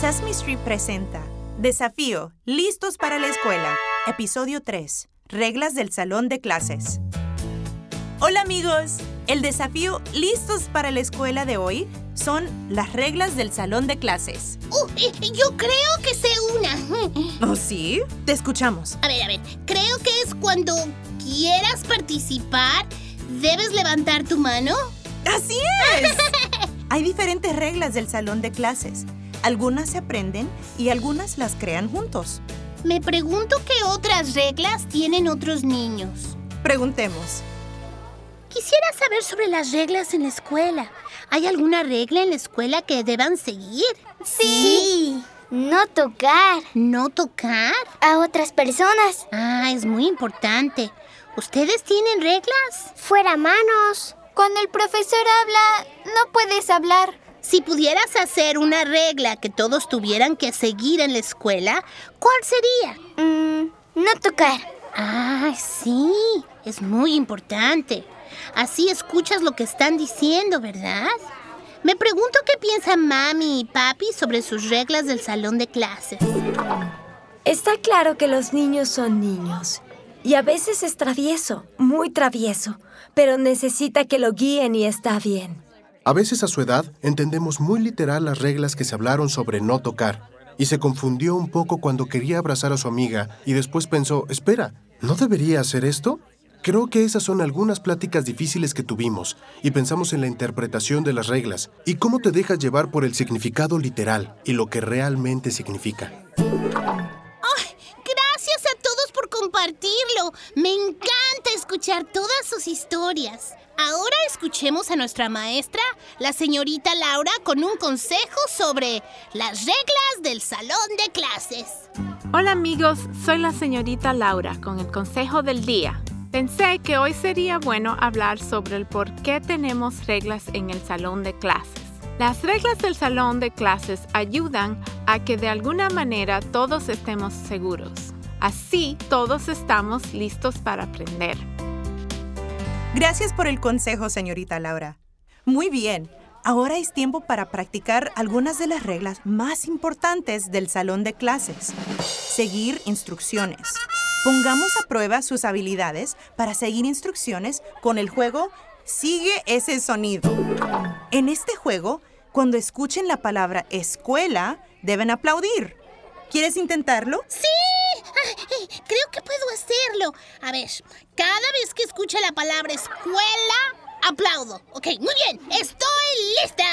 Sesame Street presenta Desafío, listos para la escuela. Episodio 3. Reglas del salón de clases. Hola amigos, el desafío listos para la escuela de hoy son las reglas del salón de clases. Uh, yo creo que sé una. ¿Oh sí? Te escuchamos. A ver, a ver, creo que es cuando quieras participar, debes levantar tu mano. ¡Así es! Hay diferentes reglas del salón de clases. Algunas se aprenden y algunas las crean juntos. Me pregunto qué otras reglas tienen otros niños. Preguntemos. Quisiera saber sobre las reglas en la escuela. ¿Hay alguna regla en la escuela que deban seguir? Sí. No tocar ¿No tocar? a otras personas. Ah, es muy importante. ¿Ustedes tienen reglas? Fuera manos. Cuando el profesor habla, no puedes hablar. Si pudieras hacer una regla que todos tuvieran que seguir en la escuela, ¿cuál sería? Mm, no tocar. Ah, sí, es muy importante. Así escuchas lo que están diciendo, ¿verdad? Me pregunto qué piensan mami y papi sobre sus reglas del salón de clases. Está claro que los niños son niños. Y a veces es travieso, muy travieso, pero necesita que lo guíen y está bien. A veces a su edad entendemos muy literal las reglas que se hablaron sobre no tocar, y se confundió un poco cuando quería abrazar a su amiga y después pensó, espera, ¿no debería hacer esto? Creo que esas son algunas pláticas difíciles que tuvimos y pensamos en la interpretación de las reglas y cómo te dejas llevar por el significado literal y lo que realmente significa. Gracias a todos por compartirlo. Me encanta escuchar todas sus historias. Ahora escuchemos a nuestra maestra, la señorita Laura, con un consejo sobre las reglas del salón de clases. Hola amigos, soy la señorita Laura con el consejo del día. Pensé que hoy sería bueno hablar sobre el por qué tenemos reglas en el salón de clases. Las reglas del salón de clases ayudan a que de alguna manera todos estemos seguros. Así todos estamos listos para aprender. Gracias por el consejo, señorita Laura. Muy bien. Ahora es tiempo para practicar algunas de las reglas más importantes del salón de clases. Seguir instrucciones. Pongamos a prueba sus habilidades para seguir instrucciones con el juego Sigue ese sonido. En este juego, cuando escuchen la palabra escuela, deben aplaudir. ¿Quieres intentarlo? ¡Sí! Creo que puedo hacerlo. A ver, cada vez que escuche la palabra escuela, aplaudo. Ok, muy bien. Estoy lista.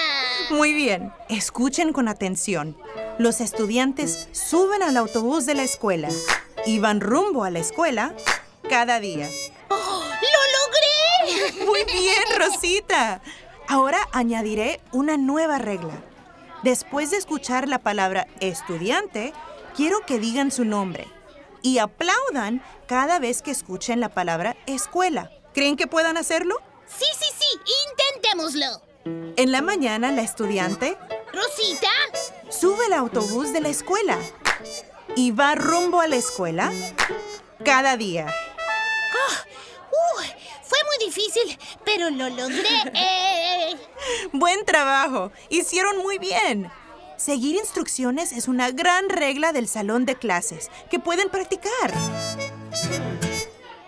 Muy bien. Escuchen con atención. Los estudiantes suben al autobús de la escuela y van rumbo a la escuela cada día. ¡Oh, ¡Lo logré! Muy bien, Rosita. Ahora añadiré una nueva regla. Después de escuchar la palabra estudiante, quiero que digan su nombre y aplaudan cada vez que escuchen la palabra escuela. ¿Creen que puedan hacerlo? Sí, sí, sí. Intentémoslo. En la mañana, la estudiante Rosita, sube el autobús de la escuela y va rumbo a la escuela cada día. uh, fue muy difícil, pero lo logré. Buen trabajo. Hicieron muy bien. Seguir instrucciones es una gran regla del salón de clases que pueden practicar.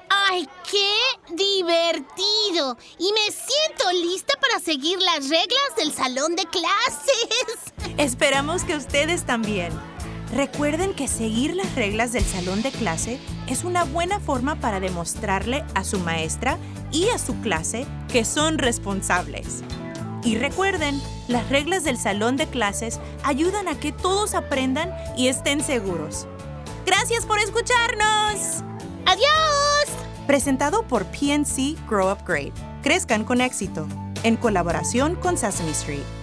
¡Ay, qué divertido! Y me siento lista para seguir las reglas del salón de clases. Esperamos que ustedes también. Recuerden que seguir las reglas del salón de clase es una buena forma para demostrarle a su maestra y a su clase que son responsables. Y recuerden, las reglas del salón de clases ayudan a que todos aprendan y estén seguros. Gracias por escucharnos. ¡Adiós! Presentado por PNC Grow Up Great. Crezcan con éxito. En colaboración con Sesame Street.